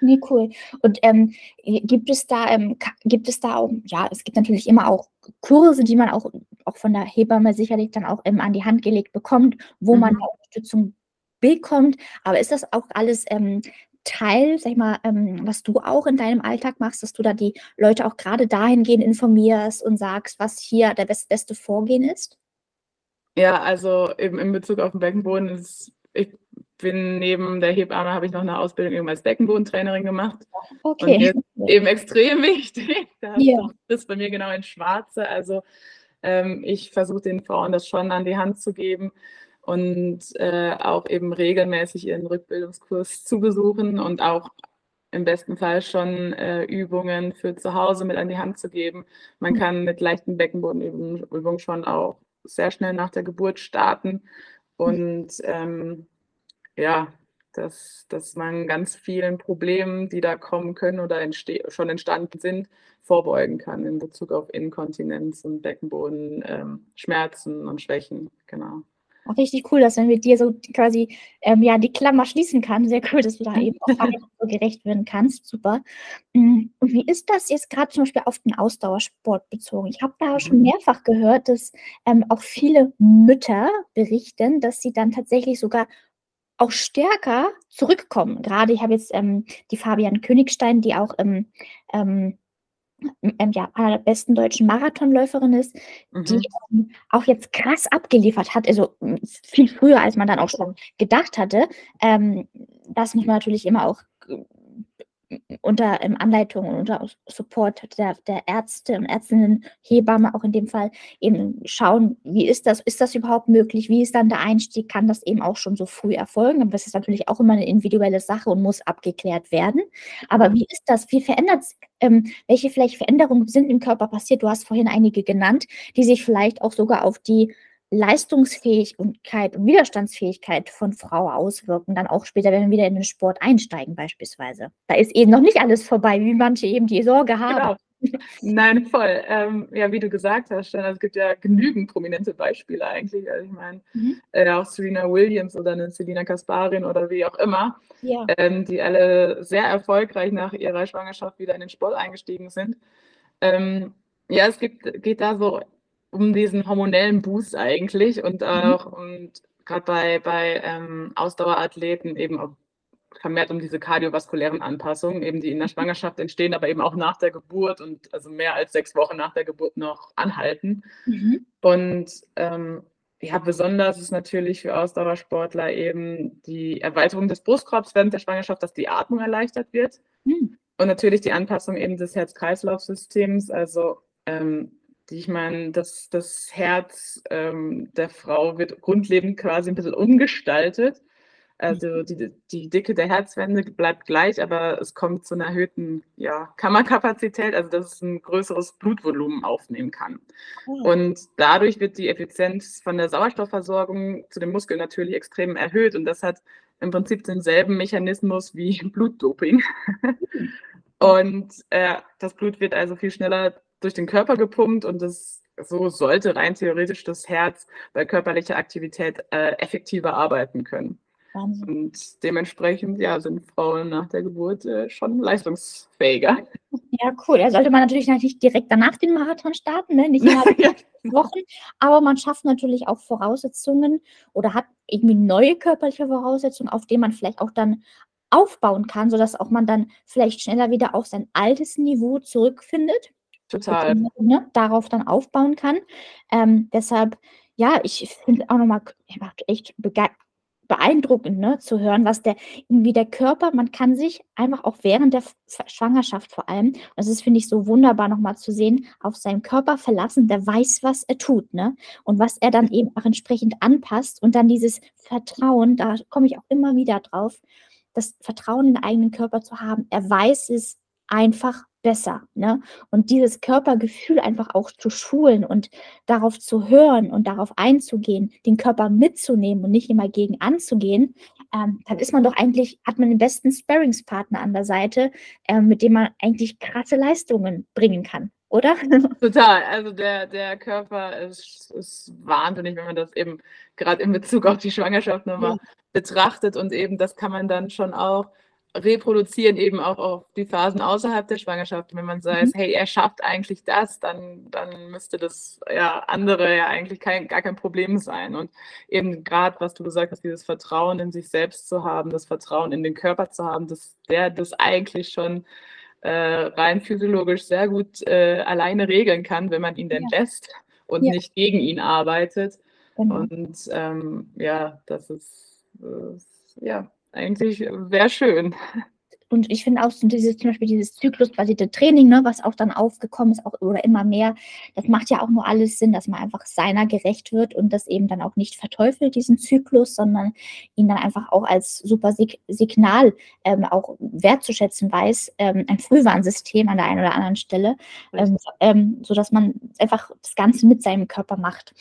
Nee, cool. Und ähm, gibt es da, ähm, gibt es da auch, ja, es gibt natürlich immer auch Kurse, die man auch, auch von der Hebamme sicherlich dann auch ähm, an die Hand gelegt bekommt, wo mhm. man Unterstützung bekommt. Aber ist das auch alles ähm, Teil, sag ich mal, ähm, was du auch in deinem Alltag machst, dass du da die Leute auch gerade dahingehend informierst und sagst, was hier der best beste Vorgehen ist? Ja, also eben in Bezug auf den Beckenboden ist, ich bin neben der Hebamme, habe ich noch eine Ausbildung eben als Beckenbodentrainerin gemacht. Okay. Und eben extrem *laughs* wichtig. Da ja. ist bei mir genau in Schwarze. Also ähm, ich versuche den Frauen das schon an die Hand zu geben und äh, auch eben regelmäßig ihren Rückbildungskurs zu besuchen und auch im besten Fall schon äh, Übungen für zu Hause mit an die Hand zu geben. Man mhm. kann mit leichten Beckenbodenübungen schon auch sehr schnell nach der Geburt starten und ähm, ja, dass, dass man ganz vielen Problemen, die da kommen können oder entste schon entstanden sind, vorbeugen kann in Bezug auf Inkontinenz und Beckenbodenschmerzen ähm, und Schwächen. Genau auch richtig cool, dass wenn wir dir so quasi ähm, ja, die Klammer schließen kann. Sehr cool, dass du da eben auch *laughs* so gerecht werden kannst. Super. Mm, und wie ist das jetzt gerade zum Beispiel auf den Ausdauersport bezogen? Ich habe da schon mhm. mehrfach gehört, dass ähm, auch viele Mütter berichten, dass sie dann tatsächlich sogar auch stärker zurückkommen. Gerade ich habe jetzt ähm, die Fabian Königstein, die auch im ähm, ähm, ja, einer der besten deutschen Marathonläuferinnen ist, mhm. die ähm, auch jetzt krass abgeliefert hat, also viel früher, als man dann auch schon gedacht hatte. Ähm, das muss man natürlich immer auch unter ähm, Anleitung und unter Support der, der Ärzte und Ärztinnen, Hebamme auch in dem Fall eben schauen, wie ist das, ist das überhaupt möglich, wie ist dann der Einstieg, kann das eben auch schon so früh erfolgen, aber es ist natürlich auch immer eine individuelle Sache und muss abgeklärt werden. Aber wie ist das, wie verändert ähm, welche vielleicht Veränderungen sind im Körper passiert? Du hast vorhin einige genannt, die sich vielleicht auch sogar auf die Leistungsfähigkeit und Widerstandsfähigkeit von Frau auswirken, dann auch später, wenn wir wieder in den Sport einsteigen beispielsweise. Da ist eben noch nicht alles vorbei, wie manche eben die Sorge haben. Genau. Nein, voll. Ähm, ja, wie du gesagt hast, es gibt ja genügend prominente Beispiele eigentlich. Also ich meine, mhm. äh, auch Serena Williams oder eine Selina Kasparin oder wie auch immer, ja. ähm, die alle sehr erfolgreich nach ihrer Schwangerschaft wieder in den Sport eingestiegen sind. Ähm, ja, es gibt, geht da so um diesen hormonellen Boost eigentlich und mhm. auch und gerade bei, bei ähm, Ausdauerathleten eben auch vermehrt um diese kardiovaskulären Anpassungen, eben die in der Schwangerschaft entstehen, aber eben auch nach der Geburt und also mehr als sechs Wochen nach der Geburt noch anhalten. Mhm. Und ähm, ja, besonders ist natürlich für Ausdauersportler eben die Erweiterung des Brustkorbs während der Schwangerschaft, dass die Atmung erleichtert wird. Mhm. Und natürlich die Anpassung eben des Herz-Kreislauf-Systems. Also ähm, ich meine, das, das Herz ähm, der Frau wird grundlegend quasi ein bisschen umgestaltet. Also mhm. die, die Dicke der Herzwände bleibt gleich, aber es kommt zu einer erhöhten ja, Kammerkapazität, also dass es ein größeres Blutvolumen aufnehmen kann. Oh. Und dadurch wird die Effizienz von der Sauerstoffversorgung zu den Muskeln natürlich extrem erhöht und das hat im Prinzip denselben Mechanismus wie *laughs* Blutdoping. Mhm. und äh, das Blut wird also viel schneller durch den Körper gepumpt und das so sollte rein theoretisch das Herz bei körperlicher Aktivität äh, effektiver arbeiten können. Wahnsinn. Und dementsprechend ja, sind Frauen nach der Geburt äh, schon leistungsfähiger. Ja, cool. Da sollte man natürlich nicht direkt danach den Marathon starten, ne? nicht innerhalb *laughs* ja. Wochen, aber man schafft natürlich auch Voraussetzungen oder hat irgendwie neue körperliche Voraussetzungen, auf denen man vielleicht auch dann aufbauen kann, sodass auch man dann vielleicht schneller wieder auf sein altes Niveau zurückfindet. Total. Ne, darauf dann aufbauen kann. Ähm, deshalb, ja, ich finde auch nochmal echt beeindruckend ne, zu hören, was der irgendwie der Körper, man kann sich einfach auch während der Schwangerschaft vor allem, das ist, finde ich, so wunderbar nochmal zu sehen, auf seinen Körper verlassen, der weiß, was er tut, ne? Und was er dann eben auch entsprechend anpasst und dann dieses Vertrauen, da komme ich auch immer wieder drauf, das Vertrauen in den eigenen Körper zu haben. Er weiß es einfach besser. Ne? Und dieses Körpergefühl einfach auch zu schulen und darauf zu hören und darauf einzugehen, den Körper mitzunehmen und nicht immer gegen anzugehen, ähm, dann ist man doch eigentlich, hat man den besten Sparringspartner an der Seite, äh, mit dem man eigentlich krasse Leistungen bringen kann. Oder? *laughs* Total. Also der, der Körper ist, ist wahnsinnig, wenn man das eben gerade in Bezug auf die Schwangerschaft nochmal ja. betrachtet. Und eben das kann man dann schon auch reproduzieren eben auch auf die Phasen außerhalb der Schwangerschaft. Wenn man sagt, mhm. hey, er schafft eigentlich das, dann, dann müsste das ja andere ja eigentlich kein, gar kein Problem sein. Und eben gerade, was du gesagt hast, dieses Vertrauen in sich selbst zu haben, das Vertrauen in den Körper zu haben, dass der das eigentlich schon äh, rein physiologisch sehr gut äh, alleine regeln kann, wenn man ihn denn ja. lässt und ja. nicht gegen ihn arbeitet. Genau. Und ähm, ja, das ist, ist ja eigentlich sehr schön. Und ich finde auch so dieses, zum Beispiel dieses zyklusbasierte Training, ne, was auch dann aufgekommen ist, auch oder immer mehr, das macht ja auch nur alles Sinn, dass man einfach seiner gerecht wird und das eben dann auch nicht verteufelt, diesen Zyklus, sondern ihn dann einfach auch als super Sig Signal ähm, auch wertzuschätzen weiß, ähm, ein Frühwarnsystem an der einen oder anderen Stelle, ähm, ähm, sodass man einfach das Ganze mit seinem Körper macht.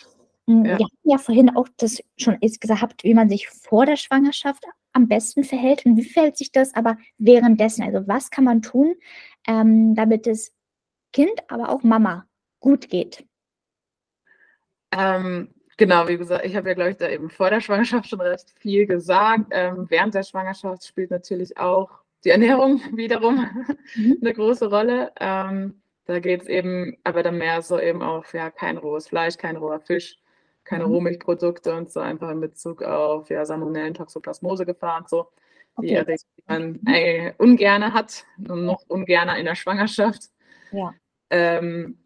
Hm, ja. Wir hatten ja vorhin auch das schon gesagt, wie man sich vor der Schwangerschaft am besten verhält und wie verhält sich das aber währenddessen? Also was kann man tun, ähm, damit es Kind, aber auch Mama gut geht? Ähm, genau, wie gesagt, ich habe ja, glaube ich, da eben vor der Schwangerschaft schon recht viel gesagt. Ähm, während der Schwangerschaft spielt natürlich auch die Ernährung *laughs* wiederum mhm. eine große Rolle. Ähm, da geht es eben aber dann mehr so eben auf ja, kein rohes Fleisch, kein roher Fisch, keine mhm. Rohmilchprodukte und so einfach in Bezug auf ja, Salmonellen, Toxoplasmose gefahren, so die okay. Erregung, die man äh, ungerne hat und noch ungerner in der Schwangerschaft. Ja. Ähm,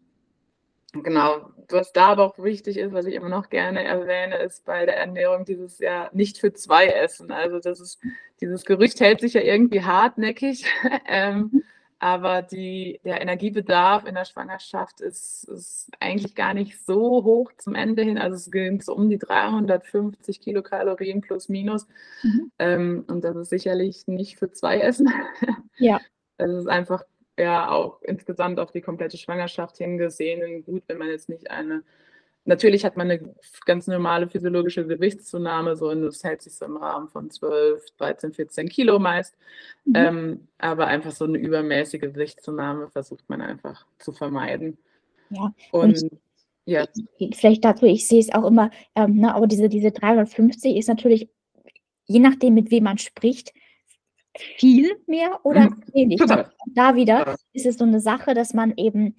genau, was da aber auch wichtig ist, was ich immer noch gerne erwähne, ist bei der Ernährung dieses ja nicht für zwei Essen. Also das ist, dieses Gerücht hält sich ja irgendwie hartnäckig. *laughs* ähm, mhm. Aber die, der Energiebedarf in der Schwangerschaft ist, ist, eigentlich gar nicht so hoch zum Ende hin. Also es gehen so um die 350 Kilokalorien plus minus. Mhm. Ähm, und das ist sicherlich nicht für zwei Essen. *laughs* Ja. Das ist einfach ja auch insgesamt auf die komplette Schwangerschaft hingesehen gut, wenn man jetzt nicht eine Natürlich hat man eine ganz normale physiologische Gewichtszunahme, so und das hält sich so im Rahmen von 12, 13, 14 Kilo meist. Mhm. Ähm, aber einfach so eine übermäßige Gewichtszunahme versucht man einfach zu vermeiden. Ja, und, und ja. Vielleicht dazu, ich sehe es auch immer, ähm, ne, aber diese, diese 350 ist natürlich, je nachdem, mit wem man spricht, viel mehr oder mhm. wenig. Total. Da wieder ist es so eine Sache, dass man eben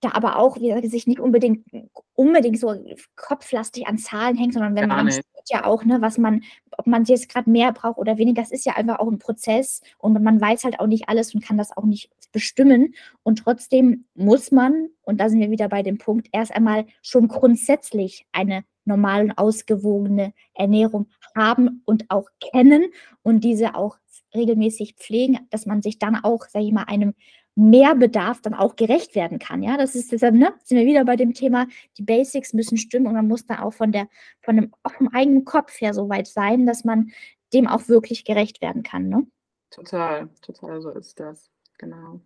da aber auch, wie gesagt, sich nicht unbedingt, unbedingt so kopflastig an Zahlen hängt, sondern wenn man sieht ja auch, ne, was man, ob man jetzt gerade mehr braucht oder weniger, das ist ja einfach auch ein Prozess und man weiß halt auch nicht alles und kann das auch nicht bestimmen. Und trotzdem muss man, und da sind wir wieder bei dem Punkt, erst einmal schon grundsätzlich eine normale und ausgewogene Ernährung haben und auch kennen und diese auch regelmäßig pflegen, dass man sich dann auch, sage ich mal, einem Mehrbedarf dann auch gerecht werden kann. Ja, das ist deshalb, ne, sind wir wieder bei dem Thema, die Basics müssen stimmen und man muss dann auch von der, von dem, auch vom eigenen Kopf her so weit sein, dass man dem auch wirklich gerecht werden kann. Ne? Total, total so ist das. Genau.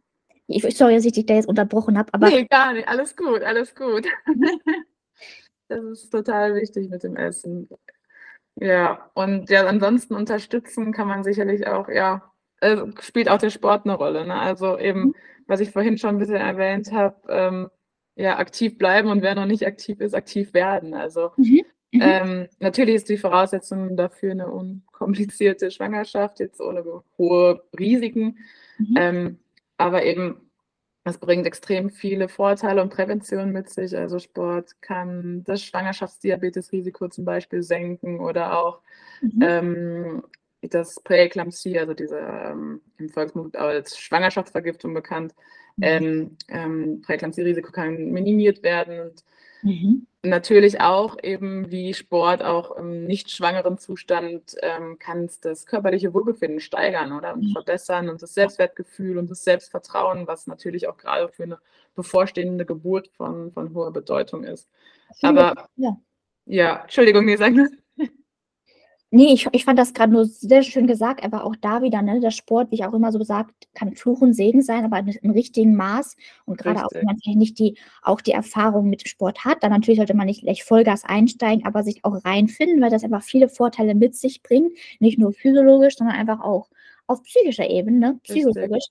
Ich, sorry, dass ich dich da jetzt unterbrochen habe, aber. Nee, gar nicht. Alles gut, alles gut. *laughs* das ist total wichtig mit dem Essen. Ja, und ja, ansonsten unterstützen kann man sicherlich auch, ja, äh, spielt auch der Sport eine Rolle. Ne? Also eben, mhm. was ich vorhin schon ein bisschen erwähnt habe, ähm, ja, aktiv bleiben und wer noch nicht aktiv ist, aktiv werden. Also mhm. Mhm. Ähm, natürlich ist die Voraussetzung dafür eine unkomplizierte Schwangerschaft, jetzt ohne hohe Risiken. Mhm. Ähm, aber eben, es bringt extrem viele Vorteile und Prävention mit sich. Also Sport kann das Schwangerschaftsdiabetesrisiko zum Beispiel senken oder auch mhm. ähm, das Präeklampsie, also diese ähm, im Volksmund als Schwangerschaftsvergiftung bekannt, mhm. ähm, ähm, Präeklampsie-Risiko kann minimiert werden und mhm. natürlich auch eben wie Sport auch im nicht schwangeren Zustand ähm, kann es das körperliche Wohlbefinden steigern oder mhm. verbessern und das Selbstwertgefühl und das Selbstvertrauen, was natürlich auch gerade für eine bevorstehende Geburt von, von hoher Bedeutung ist. Aber ja, ja Entschuldigung, nee, sag das. Nee, ich, ich fand das gerade nur sehr schön gesagt, aber auch da wieder, ne, der Sport, wie ich auch immer so gesagt, kann Fluch und Segen sein, aber im richtigen Maß. Und gerade auch, wenn man nicht die, auch die Erfahrung mit Sport hat, dann natürlich sollte man nicht gleich Vollgas einsteigen, aber sich auch reinfinden, weil das einfach viele Vorteile mit sich bringt. Nicht nur physiologisch, sondern einfach auch auf psychischer Ebene, ne, psychologisch,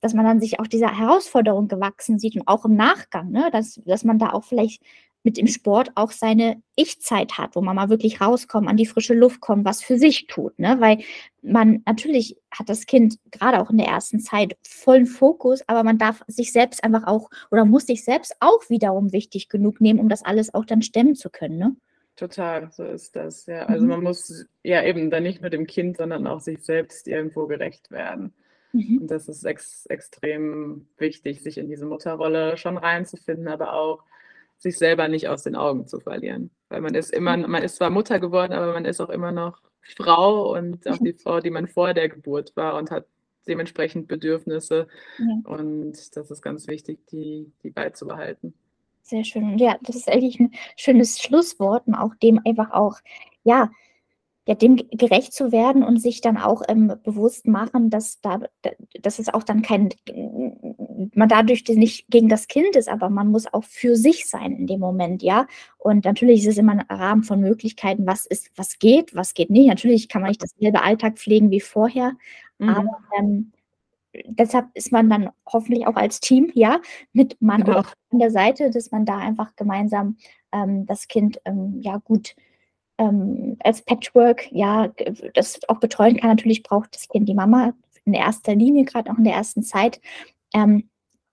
dass man dann sich auch dieser Herausforderung gewachsen sieht und auch im Nachgang, ne, dass, dass man da auch vielleicht mit dem Sport auch seine Ich-Zeit hat, wo man mal wirklich rauskommt, an die frische Luft kommt, was für sich tut. Ne? Weil man natürlich hat das Kind gerade auch in der ersten Zeit vollen Fokus, aber man darf sich selbst einfach auch oder muss sich selbst auch wiederum wichtig genug nehmen, um das alles auch dann stemmen zu können. Ne? Total, so ist das. Ja, also mhm. man muss ja eben dann nicht nur dem Kind, sondern auch sich selbst irgendwo gerecht werden. Mhm. Und das ist ex extrem wichtig, sich in diese Mutterrolle schon reinzufinden, aber auch sich selber nicht aus den Augen zu verlieren. Weil man ist immer, man ist zwar Mutter geworden, aber man ist auch immer noch Frau und auch die *laughs* Frau, die man vor der Geburt war und hat dementsprechend Bedürfnisse. Ja. Und das ist ganz wichtig, die, die beizubehalten. Sehr schön. Ja, das ist eigentlich ein schönes Schlusswort und auch dem einfach auch, ja, ja, dem gerecht zu werden und sich dann auch ähm, bewusst machen, dass da, dass es auch dann kein, man dadurch nicht gegen das Kind ist, aber man muss auch für sich sein in dem Moment, ja. Und natürlich ist es immer ein Rahmen von Möglichkeiten, was ist, was geht, was geht nicht. Natürlich kann man nicht dasselbe Alltag pflegen wie vorher, mhm. aber ähm, deshalb ist man dann hoffentlich auch als Team, ja, mit Mann genau. an der Seite, dass man da einfach gemeinsam ähm, das Kind ähm, ja gut ähm, als Patchwork ja das auch betreuen kann. Natürlich braucht das Kind die Mama in erster Linie, gerade auch in der ersten Zeit. Ähm,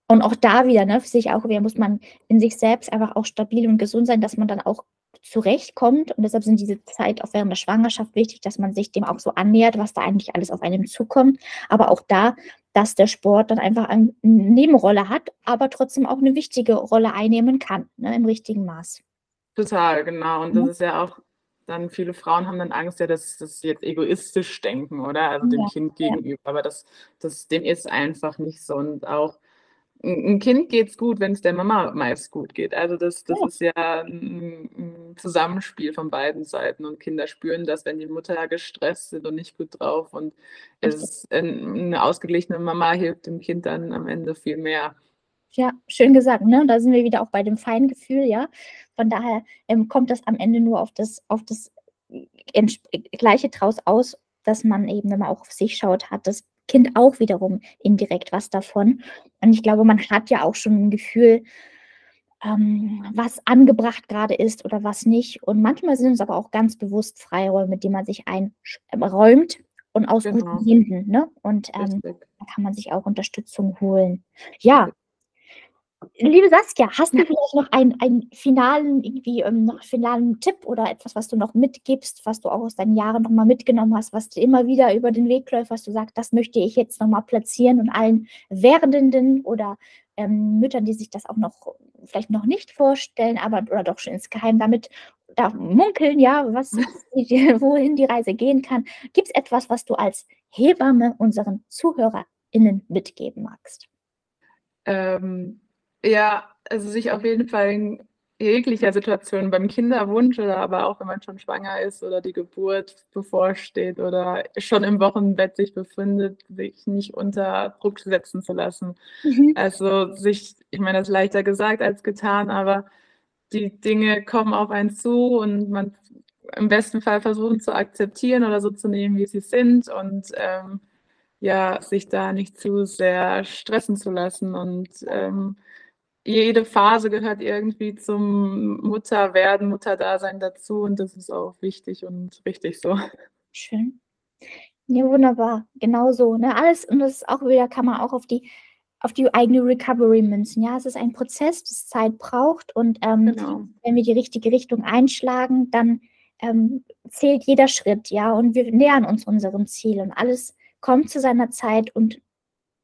und auch da wieder, ne, für sich auch wieder muss man in sich selbst einfach auch stabil und gesund sein, dass man dann auch zurechtkommt. Und deshalb sind diese Zeit auch während der Schwangerschaft wichtig, dass man sich dem auch so annähert, was da eigentlich alles auf einem zukommt. Aber auch da, dass der Sport dann einfach eine Nebenrolle hat, aber trotzdem auch eine wichtige Rolle einnehmen kann, ne, im richtigen Maß. Total, genau. Und das mhm. ist ja auch dann viele Frauen haben dann Angst, ja, dass das jetzt egoistisch denken, oder? Also dem ja, Kind gegenüber. Aber das, das, dem ist einfach nicht so. Und auch ein Kind geht es gut, wenn es der Mama meist gut geht. Also das, das ja. ist ja ein, ein, Zusammenspiel von beiden Seiten und Kinder spüren das, wenn die Mutter gestresst sind und nicht gut drauf. Und es, eine ausgeglichene Mama hilft dem Kind dann am Ende viel mehr. Ja, schön gesagt, ne? Da sind wir wieder auch bei dem Feingefühl, ja. Von daher ähm, kommt das am Ende nur auf das, auf das Gleiche draus aus, dass man eben, wenn man auch auf sich schaut, hat das Kind auch wiederum indirekt was davon. Und ich glaube, man hat ja auch schon ein Gefühl, ähm, was angebracht gerade ist oder was nicht. Und manchmal sind es aber auch ganz bewusst Freiräume, mit denen man sich einräumt und aus genau. guten Händen. Ne? Und ähm, da kann man sich auch Unterstützung holen. Ja, Liebe Saskia, hast du vielleicht noch einen, einen finalen, irgendwie ähm, noch finalen Tipp oder etwas, was du noch mitgibst, was du auch aus deinen Jahren nochmal mitgenommen hast, was du immer wieder über den Weg läuft, was du sagst, das möchte ich jetzt nochmal platzieren und allen Werdenden oder ähm, Müttern, die sich das auch noch vielleicht noch nicht vorstellen, aber oder doch schon insgeheim damit da munkeln, ja, was, *laughs* *laughs* wohin die Reise gehen kann. Gibt es etwas, was du als Hebamme unseren ZuhörerInnen mitgeben magst? Ähm, ja, also sich auf jeden Fall in jeglicher Situation beim Kinderwunsch oder aber auch wenn man schon schwanger ist oder die Geburt bevorsteht oder schon im Wochenbett sich befindet, sich nicht unter Druck setzen zu lassen. Mhm. Also sich, ich meine, das ist leichter gesagt als getan, aber die Dinge kommen auf einen zu und man im besten Fall versuchen zu akzeptieren oder so zu nehmen, wie sie sind und ähm, ja, sich da nicht zu sehr stressen zu lassen und ähm, jede Phase gehört irgendwie zum Mutterwerden, Mutterdasein dazu und das ist auch wichtig und richtig so. Schön. Ja, wunderbar. Genau so. Ne? Alles, und das ist auch wieder, kann man auch auf die, auf die eigene Recovery münzen. Ja, es ist ein Prozess, das Zeit braucht und ähm, genau. wenn wir die richtige Richtung einschlagen, dann ähm, zählt jeder Schritt, ja, und wir nähern uns unserem Ziel und alles kommt zu seiner Zeit und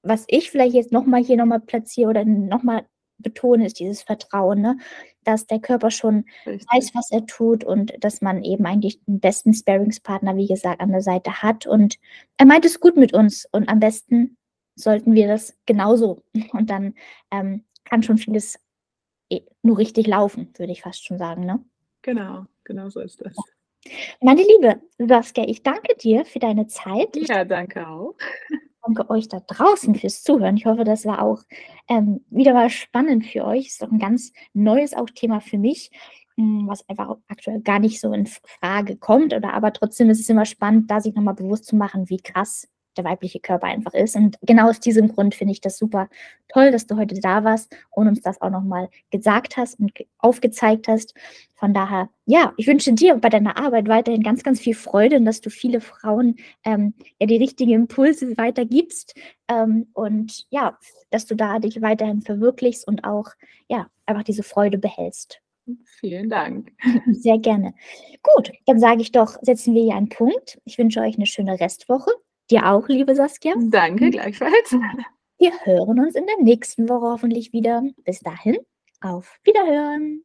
was ich vielleicht jetzt nochmal hier nochmal platziere oder nochmal betone, ist dieses Vertrauen, ne? dass der Körper schon Richtig. weiß, was er tut und dass man eben eigentlich den besten Sparingspartner, wie gesagt, an der Seite hat. Und er meint es gut mit uns und am besten sollten wir das genauso. *laughs* Und dann ähm, kann schon vieles eh nur richtig laufen, würde ich fast schon sagen. Ne? Genau, genau so ist das. Meine Liebe Saskia, ich danke dir für deine Zeit. Ja, danke auch danke euch da draußen fürs Zuhören. Ich hoffe, das war auch ähm, wieder mal spannend für euch. Ist doch ein ganz neues auch Thema für mich, hm, was einfach aktuell gar nicht so in Frage kommt. Oder aber trotzdem ist es immer spannend, da sich nochmal bewusst zu machen, wie krass der weibliche Körper einfach ist. Und genau aus diesem Grund finde ich das super toll, dass du heute da warst und uns das auch nochmal gesagt hast und aufgezeigt hast. Von daher, ja, ich wünsche dir bei deiner Arbeit weiterhin ganz, ganz viel Freude und dass du viele Frauen ähm, ja die richtigen Impulse weitergibst ähm, und ja, dass du da dich weiterhin verwirklichst und auch ja einfach diese Freude behältst. Vielen Dank. *laughs* Sehr gerne. Gut, dann sage ich doch, setzen wir hier einen Punkt. Ich wünsche euch eine schöne Restwoche Dir auch, liebe Saskia. Danke, gleichfalls. Wir hören uns in der nächsten Woche hoffentlich wieder. Bis dahin, auf Wiederhören.